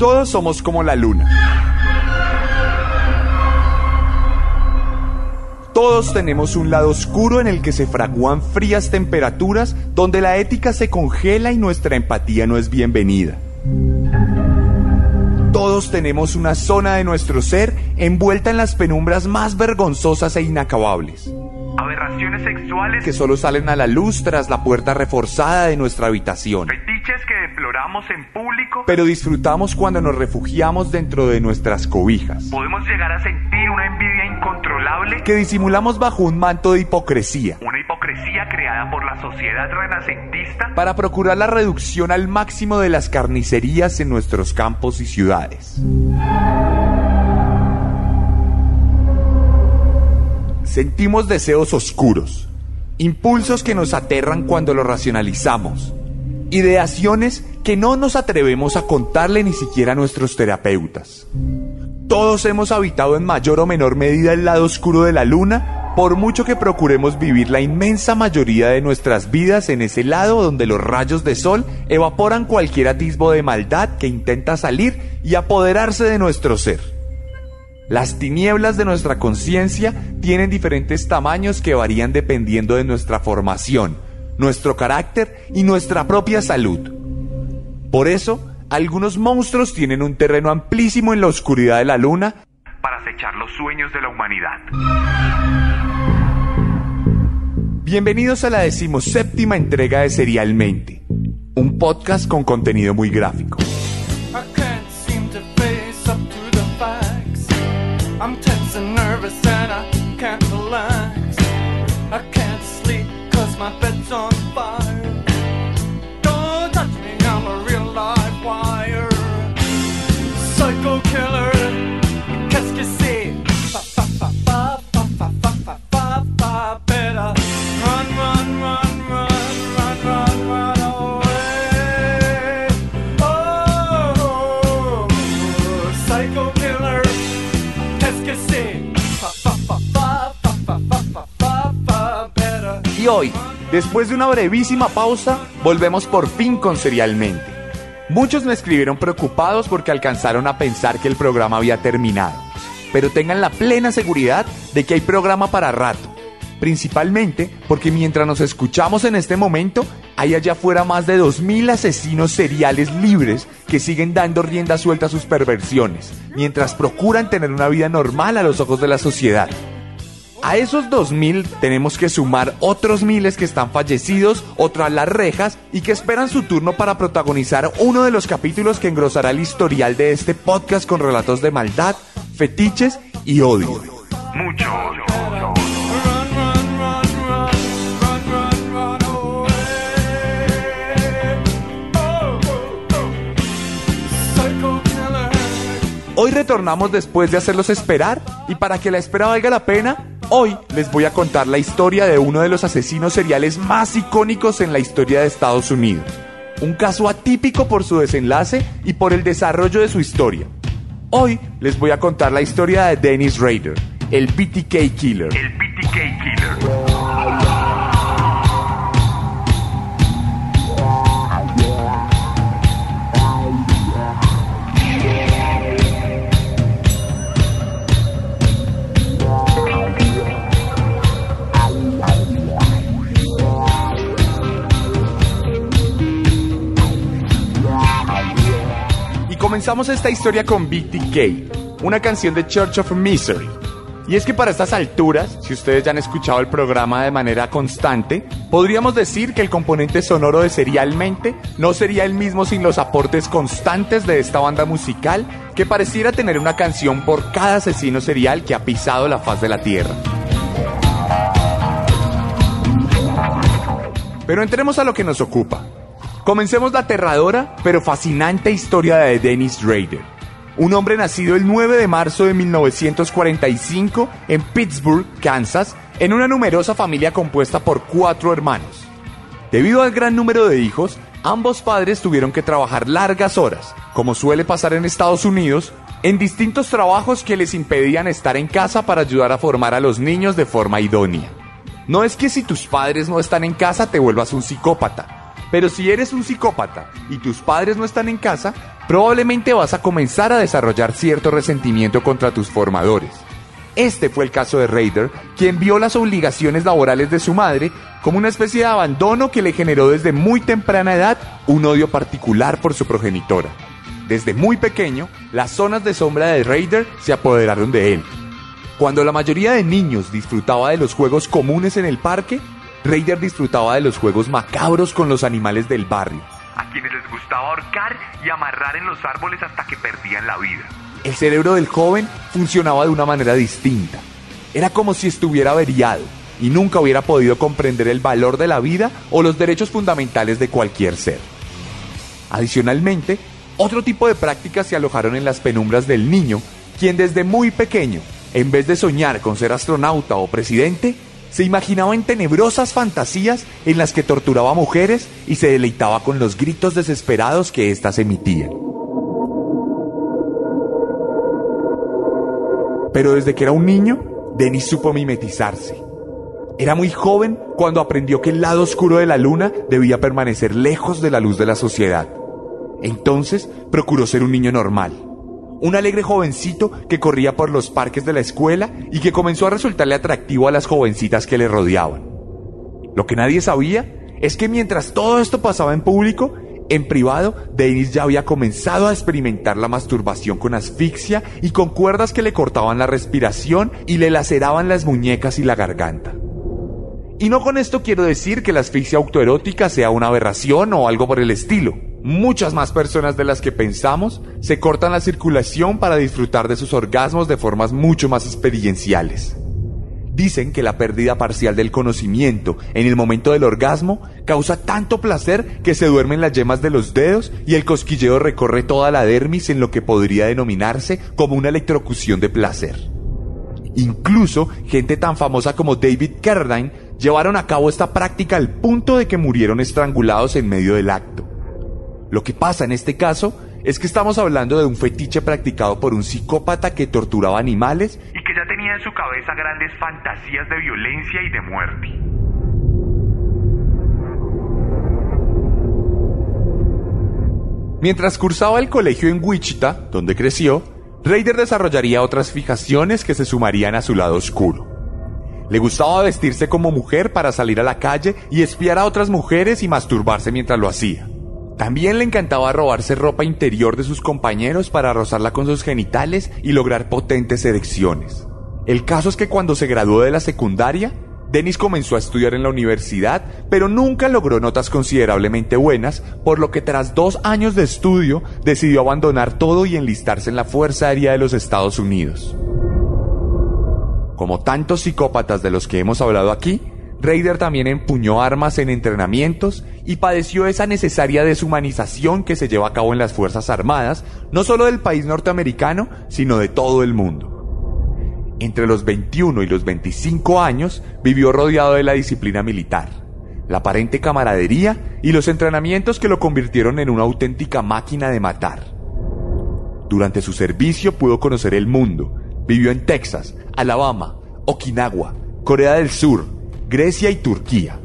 Todos somos como la luna. Todos tenemos un lado oscuro en el que se fraguan frías temperaturas, donde la ética se congela y nuestra empatía no es bienvenida. Todos tenemos una zona de nuestro ser envuelta en las penumbras más vergonzosas e inacabables. Aberraciones sexuales que solo salen a la luz tras la puerta reforzada de nuestra habitación. Fetiches que deploramos en público. Pero disfrutamos cuando nos refugiamos dentro de nuestras cobijas. Podemos llegar a sentir una envidia incontrolable. Que disimulamos bajo un manto de hipocresía. Una hipocresía creada por la sociedad renacentista. Para procurar la reducción al máximo de las carnicerías en nuestros campos y ciudades. Sentimos deseos oscuros, impulsos que nos aterran cuando los racionalizamos, ideaciones que no nos atrevemos a contarle ni siquiera a nuestros terapeutas. Todos hemos habitado en mayor o menor medida el lado oscuro de la luna, por mucho que procuremos vivir la inmensa mayoría de nuestras vidas en ese lado donde los rayos de sol evaporan cualquier atisbo de maldad que intenta salir y apoderarse de nuestro ser. Las tinieblas de nuestra conciencia tienen diferentes tamaños que varían dependiendo de nuestra formación, nuestro carácter y nuestra propia salud. Por eso, algunos monstruos tienen un terreno amplísimo en la oscuridad de la luna para acechar los sueños de la humanidad. Bienvenidos a la decimoséptima entrega de Serialmente, un podcast con contenido muy gráfico. Después de una brevísima pausa, volvemos por fin con Serialmente. Muchos me escribieron preocupados porque alcanzaron a pensar que el programa había terminado. Pero tengan la plena seguridad de que hay programa para rato. Principalmente porque mientras nos escuchamos en este momento, hay allá afuera más de 2.000 asesinos seriales libres que siguen dando rienda suelta a sus perversiones, mientras procuran tener una vida normal a los ojos de la sociedad. A esos 2000 tenemos que sumar otros miles que están fallecidos o tras las rejas y que esperan su turno para protagonizar uno de los capítulos que engrosará el historial de este podcast con relatos de maldad, fetiches y odio. Mucho odio. Hoy retornamos después de hacerlos esperar y para que la espera valga la pena, hoy les voy a contar la historia de uno de los asesinos seriales más icónicos en la historia de Estados Unidos. Un caso atípico por su desenlace y por el desarrollo de su historia. Hoy les voy a contar la historia de Dennis Rader, el BTK Killer. Killer. Comenzamos esta historia con BTK, una canción de Church of Misery. Y es que para estas alturas, si ustedes ya han escuchado el programa de manera constante, podríamos decir que el componente sonoro de Serialmente no sería el mismo sin los aportes constantes de esta banda musical que pareciera tener una canción por cada asesino serial que ha pisado la faz de la Tierra. Pero entremos a lo que nos ocupa. Comencemos la aterradora pero fascinante historia de Dennis Rader, un hombre nacido el 9 de marzo de 1945 en Pittsburgh, Kansas, en una numerosa familia compuesta por cuatro hermanos. Debido al gran número de hijos, ambos padres tuvieron que trabajar largas horas, como suele pasar en Estados Unidos, en distintos trabajos que les impedían estar en casa para ayudar a formar a los niños de forma idónea. No es que si tus padres no están en casa te vuelvas un psicópata, pero si eres un psicópata y tus padres no están en casa, probablemente vas a comenzar a desarrollar cierto resentimiento contra tus formadores. Este fue el caso de Raider, quien vio las obligaciones laborales de su madre como una especie de abandono que le generó desde muy temprana edad un odio particular por su progenitora. Desde muy pequeño, las zonas de sombra de Raider se apoderaron de él. Cuando la mayoría de niños disfrutaba de los juegos comunes en el parque, Raider disfrutaba de los juegos macabros con los animales del barrio. A quienes les gustaba ahorcar y amarrar en los árboles hasta que perdían la vida. El cerebro del joven funcionaba de una manera distinta. Era como si estuviera averiado y nunca hubiera podido comprender el valor de la vida o los derechos fundamentales de cualquier ser. Adicionalmente, otro tipo de prácticas se alojaron en las penumbras del niño, quien desde muy pequeño, en vez de soñar con ser astronauta o presidente, se imaginaba en tenebrosas fantasías en las que torturaba a mujeres y se deleitaba con los gritos desesperados que éstas emitían. Pero desde que era un niño, Denis supo mimetizarse. Era muy joven cuando aprendió que el lado oscuro de la luna debía permanecer lejos de la luz de la sociedad. Entonces procuró ser un niño normal. Un alegre jovencito que corría por los parques de la escuela y que comenzó a resultarle atractivo a las jovencitas que le rodeaban. Lo que nadie sabía es que mientras todo esto pasaba en público, en privado, Dennis ya había comenzado a experimentar la masturbación con asfixia y con cuerdas que le cortaban la respiración y le laceraban las muñecas y la garganta. Y no con esto quiero decir que la asfixia autoerótica sea una aberración o algo por el estilo. Muchas más personas de las que pensamos se cortan la circulación para disfrutar de sus orgasmos de formas mucho más experienciales. Dicen que la pérdida parcial del conocimiento en el momento del orgasmo causa tanto placer que se duermen las yemas de los dedos y el cosquilleo recorre toda la dermis en lo que podría denominarse como una electrocución de placer. Incluso gente tan famosa como David Carradine llevaron a cabo esta práctica al punto de que murieron estrangulados en medio del acto. Lo que pasa en este caso es que estamos hablando de un fetiche practicado por un psicópata que torturaba animales Y que ya tenía en su cabeza grandes fantasías de violencia y de muerte. Mientras cursaba el colegio en Wichita, donde creció, Raider desarrollaría otras fijaciones que se sumarían a su lado oscuro. Le gustaba vestirse como mujer para salir a la calle y espiar a otras mujeres y masturbarse mientras lo hacía. También le encantaba robarse ropa interior de sus compañeros para rozarla con sus genitales y lograr potentes erecciones. El caso es que cuando se graduó de la secundaria, Dennis comenzó a estudiar en la universidad, pero nunca logró notas considerablemente buenas, por lo que tras dos años de estudio decidió abandonar todo y enlistarse en la Fuerza Aérea de los Estados Unidos. Como tantos psicópatas de los que hemos hablado aquí, Raider también empuñó armas en entrenamientos y padeció esa necesaria deshumanización que se lleva a cabo en las Fuerzas Armadas, no solo del país norteamericano, sino de todo el mundo. Entre los 21 y los 25 años vivió rodeado de la disciplina militar, la aparente camaradería y los entrenamientos que lo convirtieron en una auténtica máquina de matar. Durante su servicio pudo conocer el mundo. Vivió en Texas, Alabama, Okinawa, Corea del Sur, Grecia y Turquía.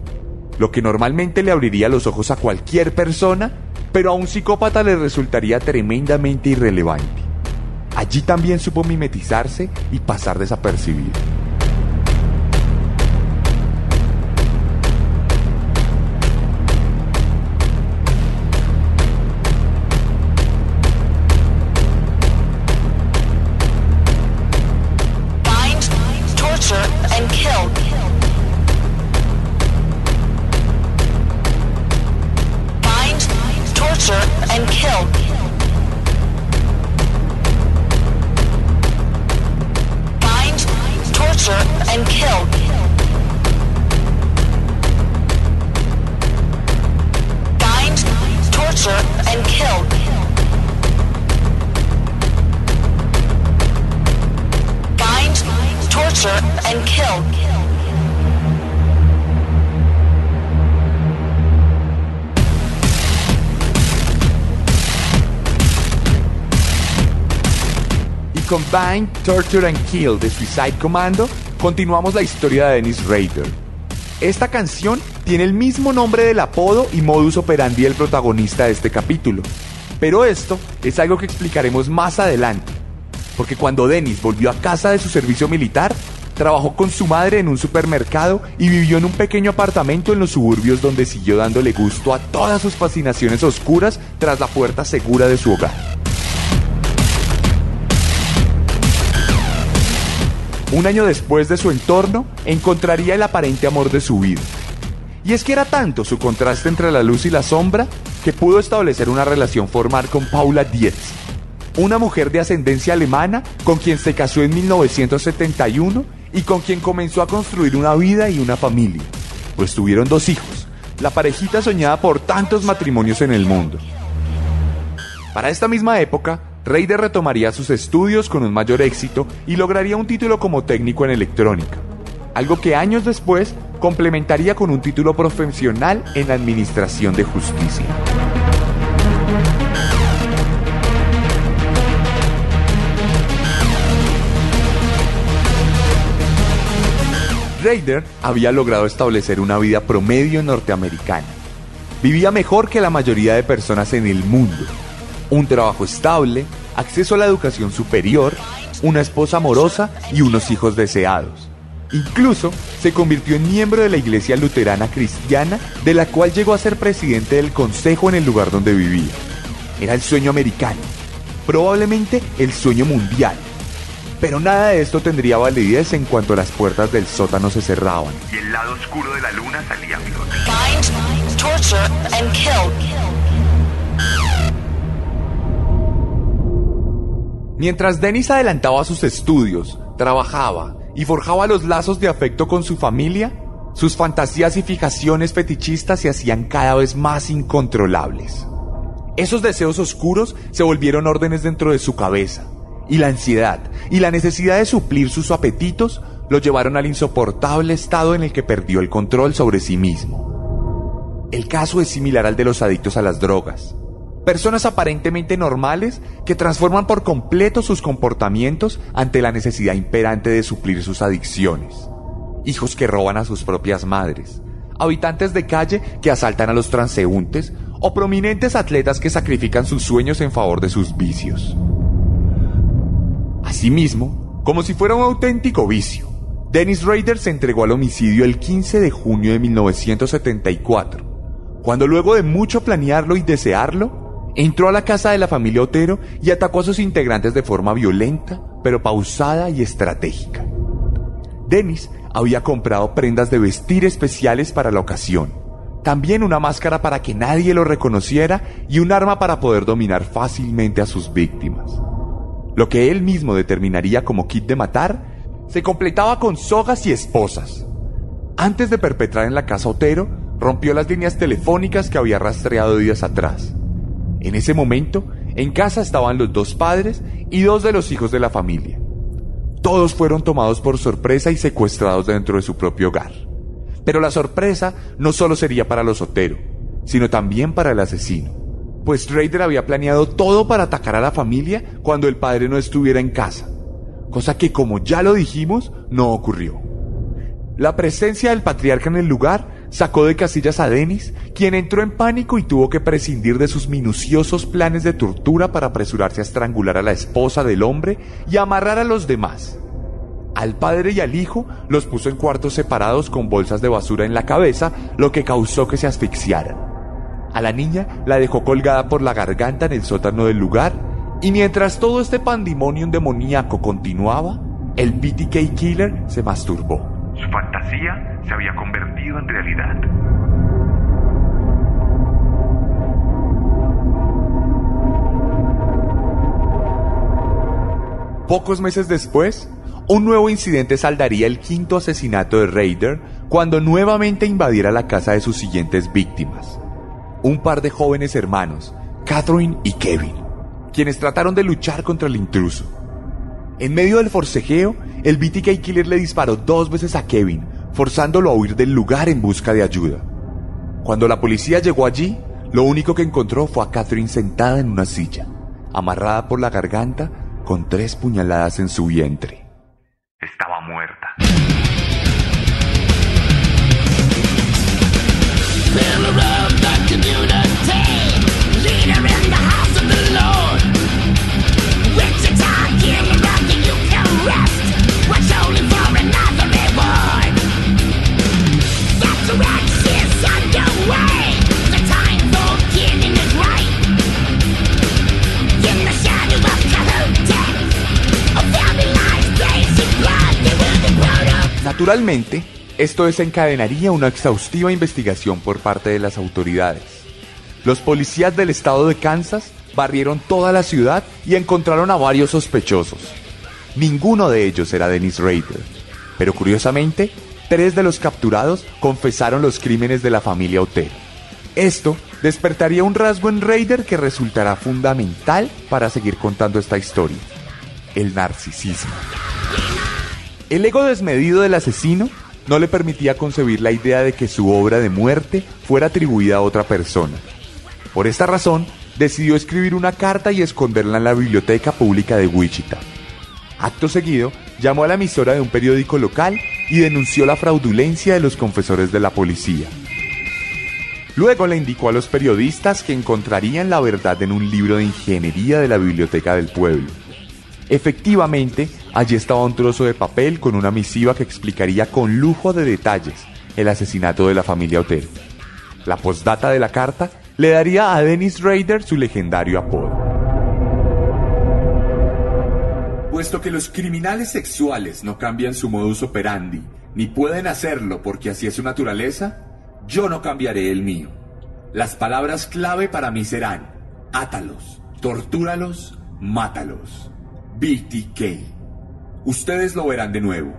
Lo que normalmente le abriría los ojos a cualquier persona, pero a un psicópata le resultaría tremendamente irrelevante. Allí también supo mimetizarse y pasar desapercibido. Torture and Kill de Suicide Commando, continuamos la historia de Dennis Rader. Esta canción tiene el mismo nombre del apodo y modus operandi del protagonista de este capítulo. Pero esto es algo que explicaremos más adelante. Porque cuando Dennis volvió a casa de su servicio militar, trabajó con su madre en un supermercado y vivió en un pequeño apartamento en los suburbios donde siguió dándole gusto a todas sus fascinaciones oscuras tras la puerta segura de su hogar. Un año después de su entorno, encontraría el aparente amor de su vida. Y es que era tanto su contraste entre la luz y la sombra que pudo establecer una relación formal con Paula Dietz, una mujer de ascendencia alemana con quien se casó en 1971 y con quien comenzó a construir una vida y una familia. Pues tuvieron dos hijos, la parejita soñada por tantos matrimonios en el mundo. Para esta misma época, Reider retomaría sus estudios con un mayor éxito y lograría un título como técnico en electrónica, algo que años después complementaría con un título profesional en administración de justicia. Raider había logrado establecer una vida promedio norteamericana. Vivía mejor que la mayoría de personas en el mundo. Un trabajo estable, acceso a la educación superior, una esposa amorosa y unos hijos deseados. Incluso se convirtió en miembro de la Iglesia Luterana Cristiana, de la cual llegó a ser presidente del consejo en el lugar donde vivía. Era el sueño americano, probablemente el sueño mundial. Pero nada de esto tendría validez en cuanto las puertas del sótano se cerraban. Y el lado oscuro de la luna salía a flote. Mientras Dennis adelantaba sus estudios, trabajaba y forjaba los lazos de afecto con su familia, sus fantasías y fijaciones fetichistas se hacían cada vez más incontrolables. Esos deseos oscuros se volvieron órdenes dentro de su cabeza, y la ansiedad y la necesidad de suplir sus apetitos lo llevaron al insoportable estado en el que perdió el control sobre sí mismo. El caso es similar al de los adictos a las drogas. Personas aparentemente normales que transforman por completo sus comportamientos ante la necesidad imperante de suplir sus adicciones. Hijos que roban a sus propias madres. Habitantes de calle que asaltan a los transeúntes o prominentes atletas que sacrifican sus sueños en favor de sus vicios. Asimismo, como si fuera un auténtico vicio, Dennis Rader se entregó al homicidio el 15 de junio de 1974, cuando luego de mucho planearlo y desearlo, entró a la casa de la familia Otero y atacó a sus integrantes de forma violenta, pero pausada y estratégica. Dennis había comprado prendas de vestir especiales para la ocasión, también una máscara para que nadie lo reconociera y un arma para poder dominar fácilmente a sus víctimas. Lo que él mismo determinaría como kit de matar se completaba con sogas y esposas. Antes de perpetrar en la casa Otero, rompió las líneas telefónicas que había rastreado días atrás. En ese momento, en casa estaban los dos padres y dos de los hijos de la familia. Todos fueron tomados por sorpresa y secuestrados dentro de su propio hogar. Pero la sorpresa no solo sería para los Otero, sino también para el asesino pues Raider había planeado todo para atacar a la familia cuando el padre no estuviera en casa, cosa que como ya lo dijimos, no ocurrió. La presencia del patriarca en el lugar sacó de casillas a Dennis, quien entró en pánico y tuvo que prescindir de sus minuciosos planes de tortura para apresurarse a estrangular a la esposa del hombre y amarrar a los demás. Al padre y al hijo los puso en cuartos separados con bolsas de basura en la cabeza, lo que causó que se asfixiaran. A la niña la dejó colgada por la garganta en el sótano del lugar y mientras todo este pandemonium demoníaco continuaba, el BTK Killer se masturbó. Su fantasía se había convertido en realidad. Pocos meses después, un nuevo incidente saldaría el quinto asesinato de Raider cuando nuevamente invadiera la casa de sus siguientes víctimas. Un par de jóvenes hermanos, Catherine y Kevin, quienes trataron de luchar contra el intruso. En medio del forcejeo, el BTK Killer le disparó dos veces a Kevin, forzándolo a huir del lugar en busca de ayuda. Cuando la policía llegó allí, lo único que encontró fue a Catherine sentada en una silla, amarrada por la garganta con tres puñaladas en su vientre. Naturalmente, esto desencadenaría una exhaustiva investigación por parte de las autoridades. Los policías del estado de Kansas barrieron toda la ciudad y encontraron a varios sospechosos. Ninguno de ellos era Dennis Rader, pero curiosamente, tres de los capturados confesaron los crímenes de la familia Otero. Esto despertaría un rasgo en Raider que resultará fundamental para seguir contando esta historia, el narcisismo. El ego desmedido del asesino no le permitía concebir la idea de que su obra de muerte fuera atribuida a otra persona. Por esta razón, decidió escribir una carta y esconderla en la biblioteca pública de Wichita. Acto seguido, llamó a la emisora de un periódico local y denunció la fraudulencia de los confesores de la policía. Luego le indicó a los periodistas que encontrarían la verdad en un libro de ingeniería de la biblioteca del pueblo. Efectivamente, allí estaba un trozo de papel con una misiva que explicaría con lujo de detalles el asesinato de la familia Otero. La postdata de la carta le daría a Dennis Rader su legendario apodo. Puesto que los criminales sexuales no cambian su modus operandi, ni pueden hacerlo porque así es su naturaleza, yo no cambiaré el mío. Las palabras clave para mí serán, átalos, tortúralos, mátalos. BTK. Ustedes lo verán de nuevo.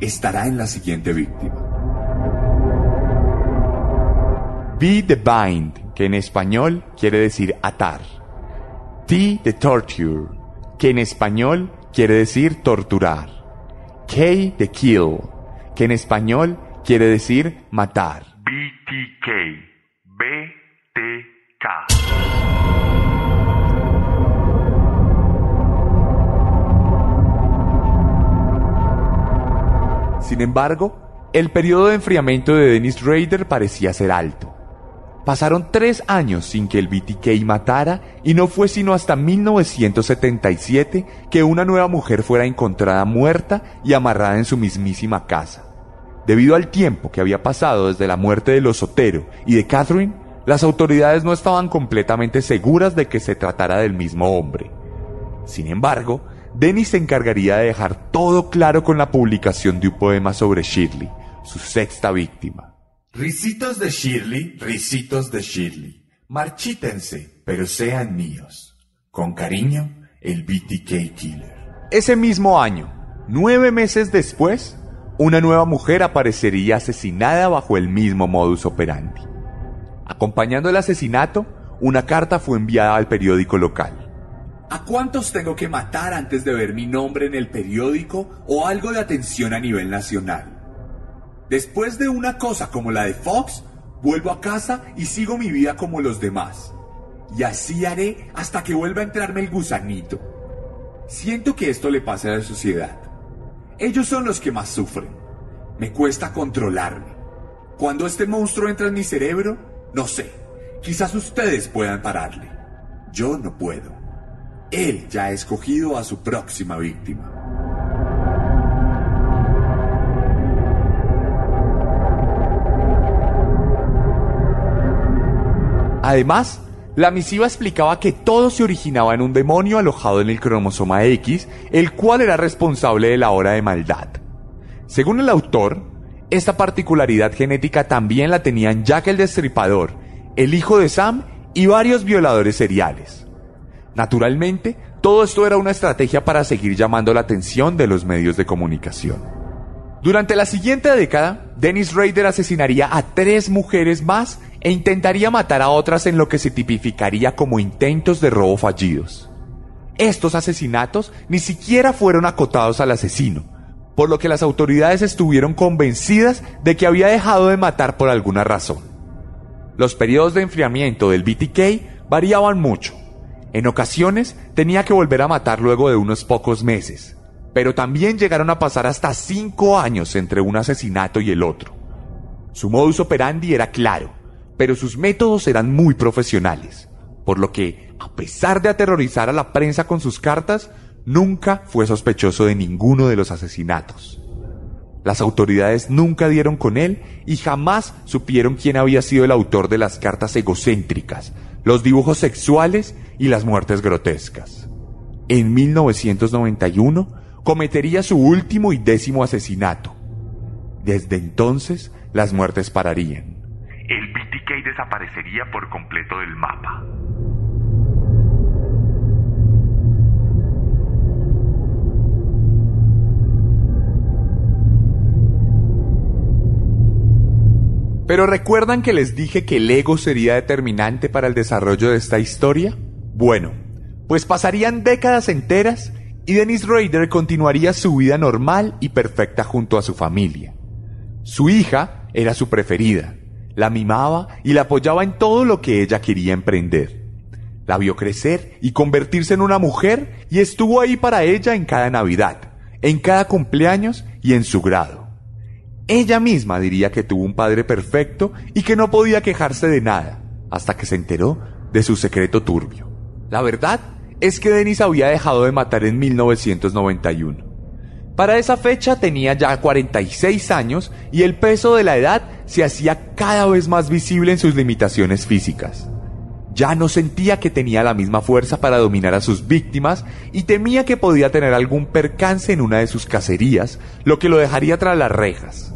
Estará en la siguiente víctima. Be the bind, que en español quiere decir atar. T the torture, que en español quiere decir torturar. K the kill, que en español quiere decir matar. BTK. BTK. Sin embargo, el periodo de enfriamiento de Dennis Rader parecía ser alto. Pasaron tres años sin que el BTK matara y no fue sino hasta 1977 que una nueva mujer fuera encontrada muerta y amarrada en su mismísima casa. Debido al tiempo que había pasado desde la muerte de los Sotero y de Catherine, las autoridades no estaban completamente seguras de que se tratara del mismo hombre. Sin embargo, Dennis se encargaría de dejar todo claro con la publicación de un poema sobre Shirley, su sexta víctima. Risitos de Shirley, risitos de Shirley, marchítense, pero sean míos. Con cariño, el BTK Killer. Ese mismo año, nueve meses después, una nueva mujer aparecería asesinada bajo el mismo modus operandi. Acompañando el asesinato, una carta fue enviada al periódico local. ¿A cuántos tengo que matar antes de ver mi nombre en el periódico o algo de atención a nivel nacional? Después de una cosa como la de Fox, vuelvo a casa y sigo mi vida como los demás. Y así haré hasta que vuelva a entrarme el gusanito. Siento que esto le pasa a la sociedad. Ellos son los que más sufren. Me cuesta controlarme. Cuando este monstruo entra en mi cerebro, no sé. Quizás ustedes puedan pararle. Yo no puedo. Él ya ha escogido a su próxima víctima. Además, la misiva explicaba que todo se originaba en un demonio alojado en el cromosoma X, el cual era responsable de la hora de maldad. Según el autor, esta particularidad genética también la tenían Jack el Destripador, el hijo de Sam y varios violadores seriales. Naturalmente, todo esto era una estrategia para seguir llamando la atención de los medios de comunicación. Durante la siguiente década, Dennis Rader asesinaría a tres mujeres más e intentaría matar a otras en lo que se tipificaría como intentos de robo fallidos. Estos asesinatos ni siquiera fueron acotados al asesino, por lo que las autoridades estuvieron convencidas de que había dejado de matar por alguna razón. Los periodos de enfriamiento del BTK variaban mucho. En ocasiones tenía que volver a matar luego de unos pocos meses, pero también llegaron a pasar hasta cinco años entre un asesinato y el otro. Su modus operandi era claro, pero sus métodos eran muy profesionales, por lo que, a pesar de aterrorizar a la prensa con sus cartas, nunca fue sospechoso de ninguno de los asesinatos. Las autoridades nunca dieron con él y jamás supieron quién había sido el autor de las cartas egocéntricas, los dibujos sexuales y las muertes grotescas. En 1991 cometería su último y décimo asesinato. Desde entonces las muertes pararían. El BTK desaparecería por completo del mapa. Pero ¿recuerdan que les dije que el ego sería determinante para el desarrollo de esta historia? Bueno, pues pasarían décadas enteras y Dennis Rader continuaría su vida normal y perfecta junto a su familia. Su hija era su preferida, la mimaba y la apoyaba en todo lo que ella quería emprender. La vio crecer y convertirse en una mujer y estuvo ahí para ella en cada Navidad, en cada cumpleaños y en su grado. Ella misma diría que tuvo un padre perfecto y que no podía quejarse de nada, hasta que se enteró de su secreto turbio. La verdad es que Denis había dejado de matar en 1991. Para esa fecha tenía ya 46 años y el peso de la edad se hacía cada vez más visible en sus limitaciones físicas. Ya no sentía que tenía la misma fuerza para dominar a sus víctimas y temía que podía tener algún percance en una de sus cacerías, lo que lo dejaría tras las rejas.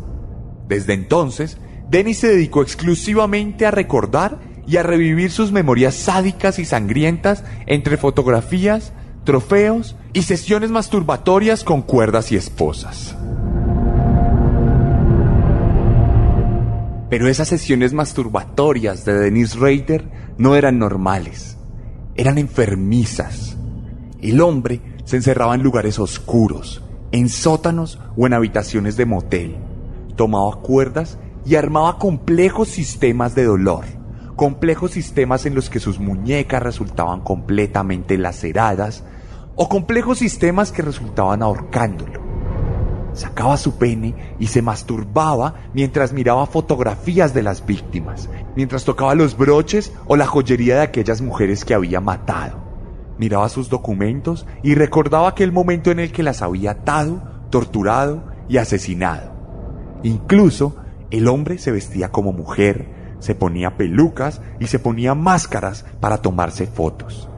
Desde entonces, Dennis se dedicó exclusivamente a recordar y a revivir sus memorias sádicas y sangrientas entre fotografías, trofeos y sesiones masturbatorias con cuerdas y esposas. Pero esas sesiones masturbatorias de Dennis Rader no eran normales, eran enfermizas. El hombre se encerraba en lugares oscuros, en sótanos o en habitaciones de motel tomaba cuerdas y armaba complejos sistemas de dolor, complejos sistemas en los que sus muñecas resultaban completamente laceradas o complejos sistemas que resultaban ahorcándolo. Sacaba su pene y se masturbaba mientras miraba fotografías de las víctimas, mientras tocaba los broches o la joyería de aquellas mujeres que había matado. Miraba sus documentos y recordaba aquel momento en el que las había atado, torturado y asesinado. Incluso el hombre se vestía como mujer, se ponía pelucas y se ponía máscaras para tomarse fotos.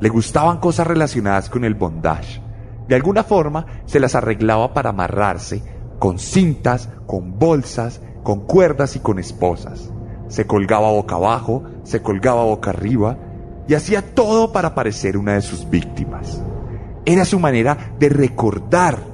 Le gustaban cosas relacionadas con el bondage. De alguna forma se las arreglaba para amarrarse con cintas, con bolsas, con cuerdas y con esposas. Se colgaba boca abajo, se colgaba boca arriba y hacía todo para parecer una de sus víctimas. Era su manera de recordar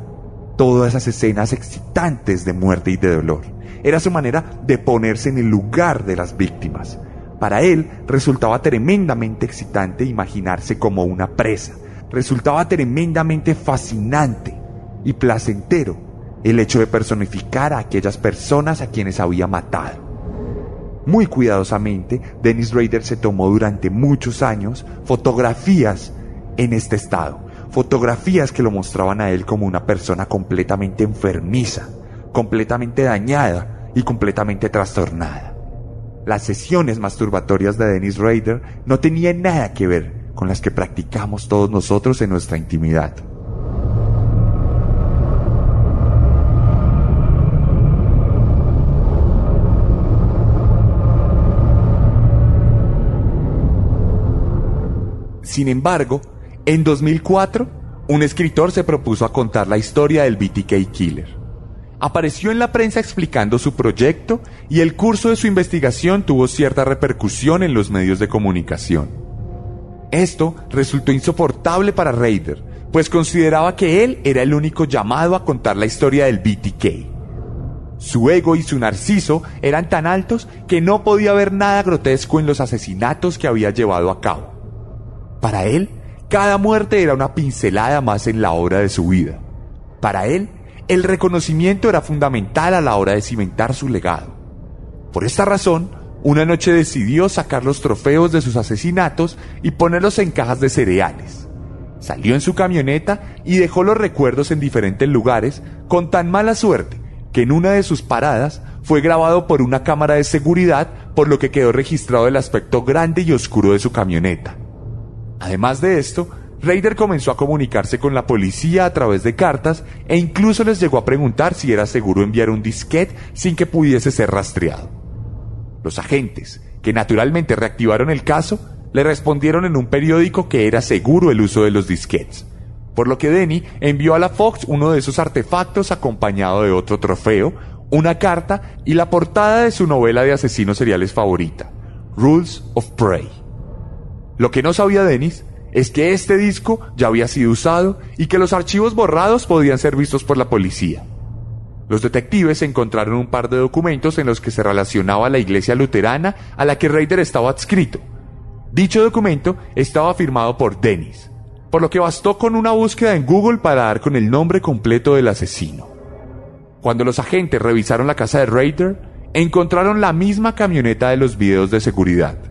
todas esas escenas excitantes de muerte y de dolor. Era su manera de ponerse en el lugar de las víctimas. Para él resultaba tremendamente excitante imaginarse como una presa. Resultaba tremendamente fascinante y placentero el hecho de personificar a aquellas personas a quienes había matado. Muy cuidadosamente, Dennis Rader se tomó durante muchos años fotografías en este estado, fotografías que lo mostraban a él como una persona completamente enfermiza, completamente dañada y completamente trastornada. Las sesiones masturbatorias de Dennis Rader no tenían nada que ver con las que practicamos todos nosotros en nuestra intimidad. Sin embargo, en 2004, un escritor se propuso a contar la historia del BTK Killer. Apareció en la prensa explicando su proyecto y el curso de su investigación tuvo cierta repercusión en los medios de comunicación. Esto resultó insoportable para Raider, pues consideraba que él era el único llamado a contar la historia del BTK. Su ego y su narciso eran tan altos que no podía ver nada grotesco en los asesinatos que había llevado a cabo. Para él, cada muerte era una pincelada más en la obra de su vida. Para él, el reconocimiento era fundamental a la hora de cimentar su legado. Por esta razón, una noche decidió sacar los trofeos de sus asesinatos y ponerlos en cajas de cereales. Salió en su camioneta y dejó los recuerdos en diferentes lugares con tan mala suerte que en una de sus paradas fue grabado por una cámara de seguridad por lo que quedó registrado el aspecto grande y oscuro de su camioneta. Además de esto, Raider comenzó a comunicarse con la policía a través de cartas e incluso les llegó a preguntar si era seguro enviar un disquete sin que pudiese ser rastreado. Los agentes, que naturalmente reactivaron el caso, le respondieron en un periódico que era seguro el uso de los disquetes, por lo que Denny envió a la Fox uno de esos artefactos acompañado de otro trofeo, una carta y la portada de su novela de asesinos seriales favorita, Rules of Prey. Lo que no sabía Dennis es que este disco ya había sido usado y que los archivos borrados podían ser vistos por la policía. Los detectives encontraron un par de documentos en los que se relacionaba la iglesia luterana a la que Raider estaba adscrito. Dicho documento estaba firmado por Dennis, por lo que bastó con una búsqueda en Google para dar con el nombre completo del asesino. Cuando los agentes revisaron la casa de Raider, encontraron la misma camioneta de los videos de seguridad.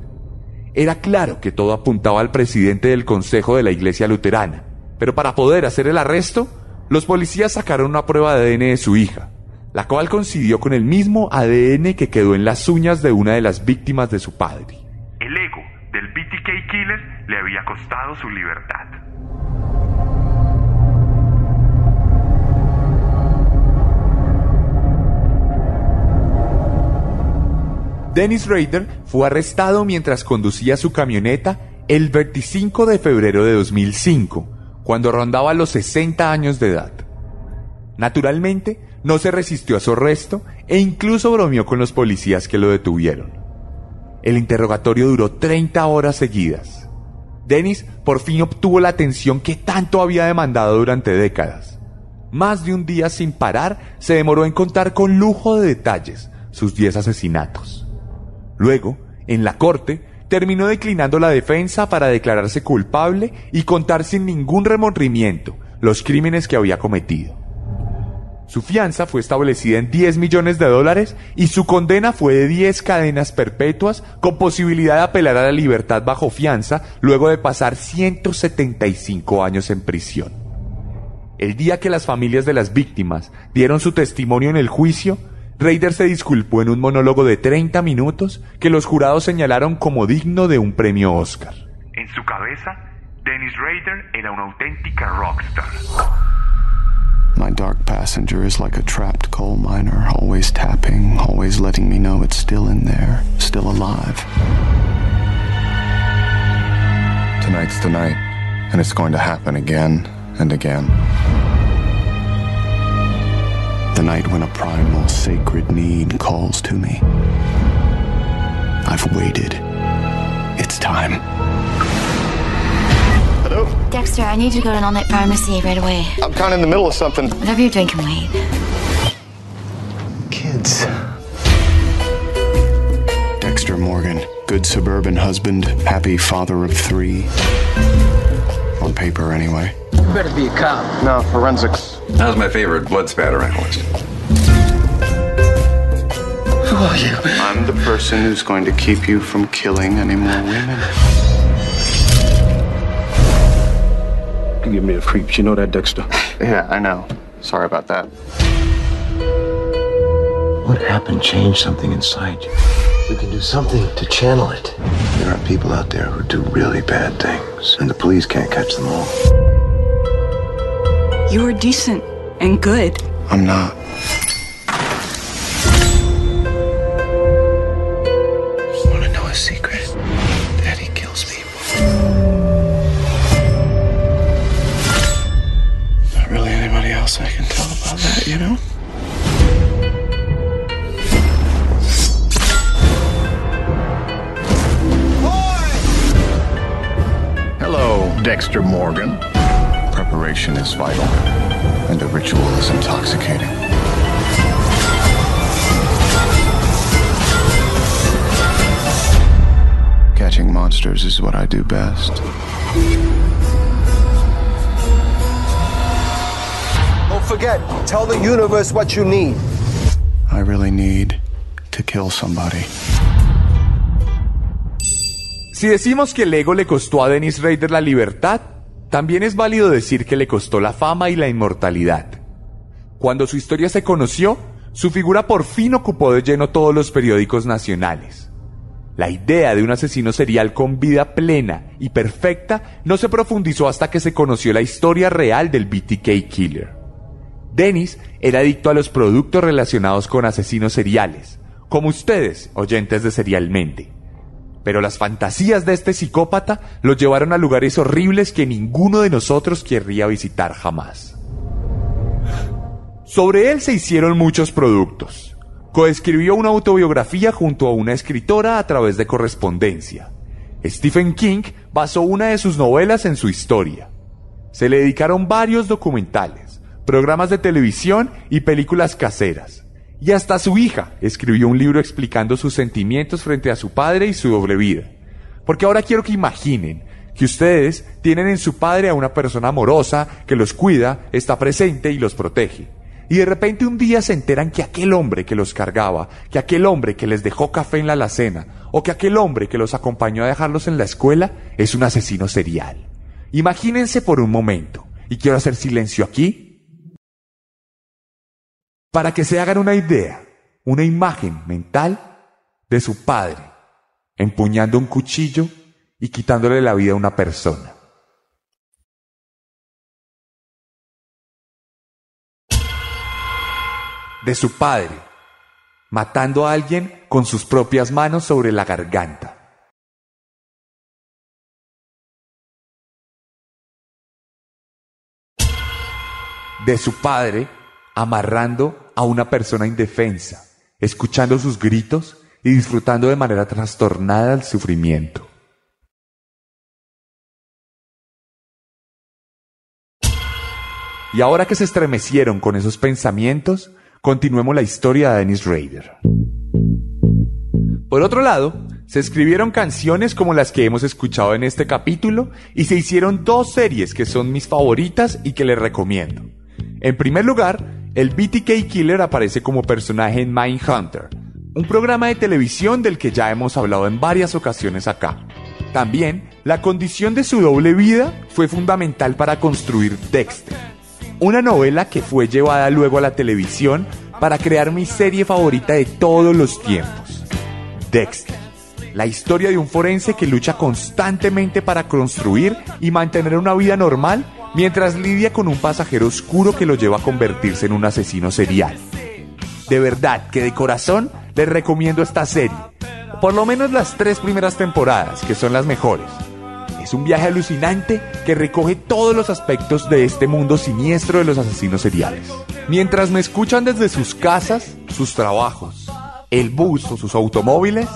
Era claro que todo apuntaba al presidente del consejo de la iglesia luterana, pero para poder hacer el arresto, los policías sacaron una prueba de ADN de su hija, la cual coincidió con el mismo ADN que quedó en las uñas de una de las víctimas de su padre. El ego del BTK Killer le había costado su libertad. Dennis Rader fue arrestado mientras conducía su camioneta el 25 de febrero de 2005 cuando rondaba los 60 años de edad. Naturalmente, no se resistió a su arresto e incluso bromeó con los policías que lo detuvieron. El interrogatorio duró 30 horas seguidas. Dennis por fin obtuvo la atención que tanto había demandado durante décadas. Más de un día sin parar se demoró en contar con lujo de detalles sus 10 asesinatos. Luego, en la corte, terminó declinando la defensa para declararse culpable y contar sin ningún remordimiento los crímenes que había cometido. Su fianza fue establecida en 10 millones de dólares y su condena fue de 10 cadenas perpetuas con posibilidad de apelar a la libertad bajo fianza luego de pasar 175 años en prisión. El día que las familias de las víctimas dieron su testimonio en el juicio, Raider se disculpó en un monólogo de 30 minutos que los jurados señalaron como digno de un premio Oscar. En su cabeza, Dennis Rader era una auténtica rockstar. My dark passenger is like a trapped coal miner, always tapping, always letting me know it's still in there, still alive. Tonight's the night, and it's going to happen again and again. The night when a primal, sacred need calls to me. I've waited. It's time. Hello? Dexter, I need you to go to an all-night pharmacy right away. I'm kind of in the middle of something. Whatever you're drinking, wait. Kids. Dexter Morgan, good suburban husband, happy father of three. On paper, anyway. You better be a cop. No, forensics. That was my favorite blood spatter analyst. Who are you? I'm the person who's going to keep you from killing any more women. You give me the creeps. You know that, Dexter? Yeah, I know. Sorry about that. What happened changed something inside you. We can do something to channel it. There are people out there who do really bad things, and the police can't catch them all. You're decent and good. I'm not. Want to know a secret? Daddy kills people. Not really anybody else I can tell about that, you know? Hello, Dexter Morgan preparation is vital, and the ritual is intoxicating. Catching monsters is what I do best. Don't forget, tell the universe what you need. I really need to kill somebody. Si decimos que el ego le costó a Dennis Rader la libertad, también es válido decir que le costó la fama y la inmortalidad. Cuando su historia se conoció, su figura por fin ocupó de lleno todos los periódicos nacionales. La idea de un asesino serial con vida plena y perfecta no se profundizó hasta que se conoció la historia real del BTK Killer. Dennis era adicto a los productos relacionados con asesinos seriales, como ustedes, oyentes de Serialmente. Pero las fantasías de este psicópata lo llevaron a lugares horribles que ninguno de nosotros querría visitar jamás. Sobre él se hicieron muchos productos. Coescribió una autobiografía junto a una escritora a través de correspondencia. Stephen King basó una de sus novelas en su historia. Se le dedicaron varios documentales, programas de televisión y películas caseras. Y hasta su hija escribió un libro explicando sus sentimientos frente a su padre y su doble vida. Porque ahora quiero que imaginen que ustedes tienen en su padre a una persona amorosa que los cuida, está presente y los protege. Y de repente un día se enteran que aquel hombre que los cargaba, que aquel hombre que les dejó café en la alacena, o que aquel hombre que los acompañó a dejarlos en la escuela es un asesino serial. Imagínense por un momento, y quiero hacer silencio aquí, para que se hagan una idea, una imagen mental de su padre empuñando un cuchillo y quitándole la vida a una persona. De su padre, matando a alguien con sus propias manos sobre la garganta. De su padre, amarrando a una persona indefensa, escuchando sus gritos y disfrutando de manera trastornada el sufrimiento. Y ahora que se estremecieron con esos pensamientos, continuemos la historia de Dennis Rader. Por otro lado, se escribieron canciones como las que hemos escuchado en este capítulo y se hicieron dos series que son mis favoritas y que les recomiendo. En primer lugar, el BTK Killer aparece como personaje en Mindhunter, un programa de televisión del que ya hemos hablado en varias ocasiones acá. También, la condición de su doble vida fue fundamental para construir Dexter, una novela que fue llevada luego a la televisión para crear mi serie favorita de todos los tiempos, Dexter. La historia de un forense que lucha constantemente para construir y mantener una vida normal mientras lidia con un pasajero oscuro que lo lleva a convertirse en un asesino serial. De verdad que de corazón les recomiendo esta serie, por lo menos las tres primeras temporadas, que son las mejores. Es un viaje alucinante que recoge todos los aspectos de este mundo siniestro de los asesinos seriales. Mientras me escuchan desde sus casas, sus trabajos, el bus o sus automóviles,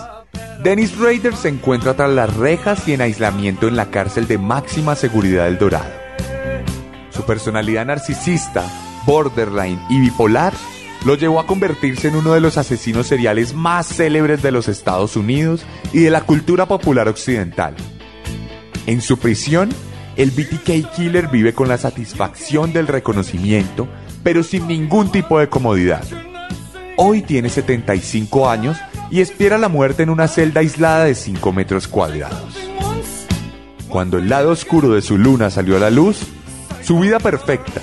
Dennis Rader se encuentra tras las rejas y en aislamiento en la cárcel de máxima seguridad del Dorado. Su personalidad narcisista, borderline y bipolar lo llevó a convertirse en uno de los asesinos seriales más célebres de los Estados Unidos y de la cultura popular occidental. En su prisión, el BTK Killer vive con la satisfacción del reconocimiento, pero sin ningún tipo de comodidad. Hoy tiene 75 años y espera la muerte en una celda aislada de 5 metros cuadrados. Cuando el lado oscuro de su luna salió a la luz, su vida perfecta,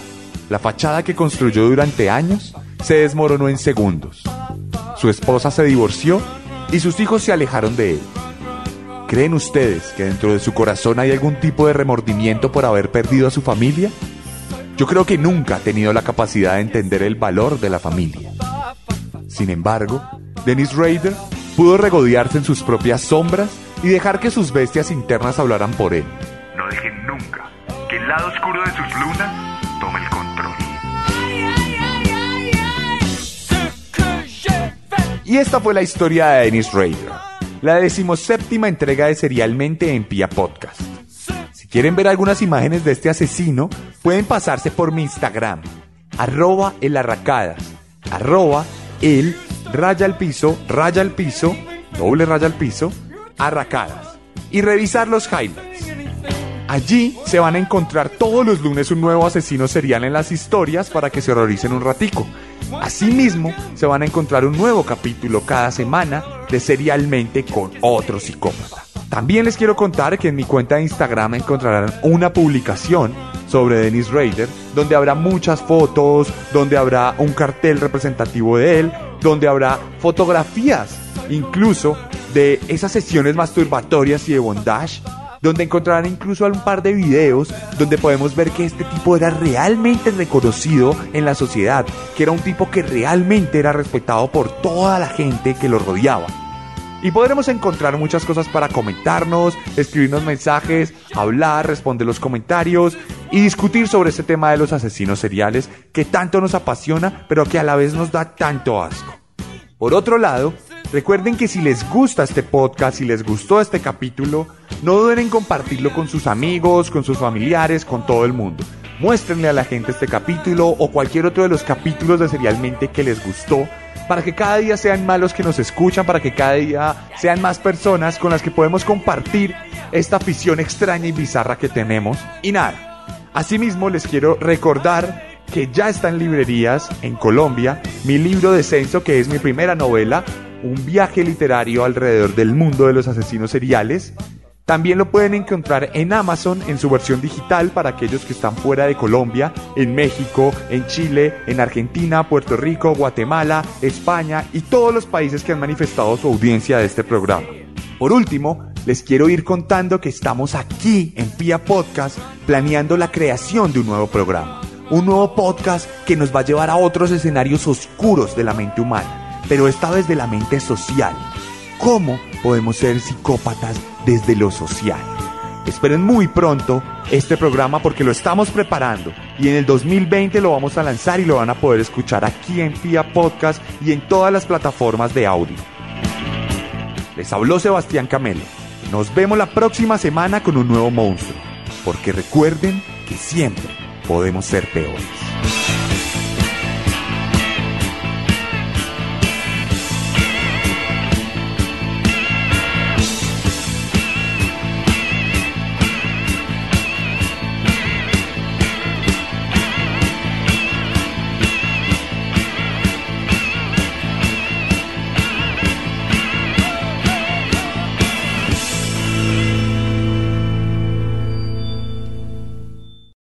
la fachada que construyó durante años, se desmoronó en segundos. Su esposa se divorció y sus hijos se alejaron de él. ¿Creen ustedes que dentro de su corazón hay algún tipo de remordimiento por haber perdido a su familia? Yo creo que nunca ha tenido la capacidad de entender el valor de la familia. Sin embargo, Dennis Rader pudo regodearse en sus propias sombras y dejar que sus bestias internas hablaran por él. No dejen nunca que el lado oscuro de sus lunas tome el control. Y esta fue la historia de Dennis Rader, la decimoséptima entrega de Serialmente en Pia Podcast. Si quieren ver algunas imágenes de este asesino, pueden pasarse por mi Instagram, arroba el arracadas, arroba el raya al piso, raya al piso, doble raya al piso, arracadas. y revisar los highlights. Allí se van a encontrar todos los lunes un nuevo asesino serial en las historias para que se horroricen un ratico. Asimismo, se van a encontrar un nuevo capítulo cada semana de Serialmente con otro psicópata. También les quiero contar que en mi cuenta de Instagram encontrarán una publicación sobre Dennis Rader, donde habrá muchas fotos, donde habrá un cartel representativo de él, donde habrá fotografías, incluso de esas sesiones masturbatorias y de bondage donde encontrarán incluso un par de videos donde podemos ver que este tipo era realmente reconocido en la sociedad, que era un tipo que realmente era respetado por toda la gente que lo rodeaba. Y podremos encontrar muchas cosas para comentarnos, escribirnos mensajes, hablar, responder los comentarios y discutir sobre este tema de los asesinos seriales que tanto nos apasiona, pero que a la vez nos da tanto asco. Por otro lado, recuerden que si les gusta este podcast, si les gustó este capítulo, no duden en compartirlo con sus amigos, con sus familiares, con todo el mundo. Muéstrenle a la gente este capítulo o cualquier otro de los capítulos de Serialmente que les gustó para que cada día sean más los que nos escuchan, para que cada día sean más personas con las que podemos compartir esta afición extraña y bizarra que tenemos. Y nada, asimismo les quiero recordar que ya está en librerías en Colombia mi libro Descenso, que es mi primera novela, un viaje literario alrededor del mundo de los asesinos seriales. También lo pueden encontrar en Amazon en su versión digital para aquellos que están fuera de Colombia, en México, en Chile, en Argentina, Puerto Rico, Guatemala, España y todos los países que han manifestado su audiencia de este programa. Por último, les quiero ir contando que estamos aquí en Pia Podcast planeando la creación de un nuevo programa. Un nuevo podcast que nos va a llevar a otros escenarios oscuros de la mente humana, pero esta vez de la mente social. ¿Cómo podemos ser psicópatas desde lo social? Esperen muy pronto este programa porque lo estamos preparando y en el 2020 lo vamos a lanzar y lo van a poder escuchar aquí en FIA Podcast y en todas las plataformas de audio. Les habló Sebastián Camelo. Nos vemos la próxima semana con un nuevo monstruo, porque recuerden que siempre podemos ser peores.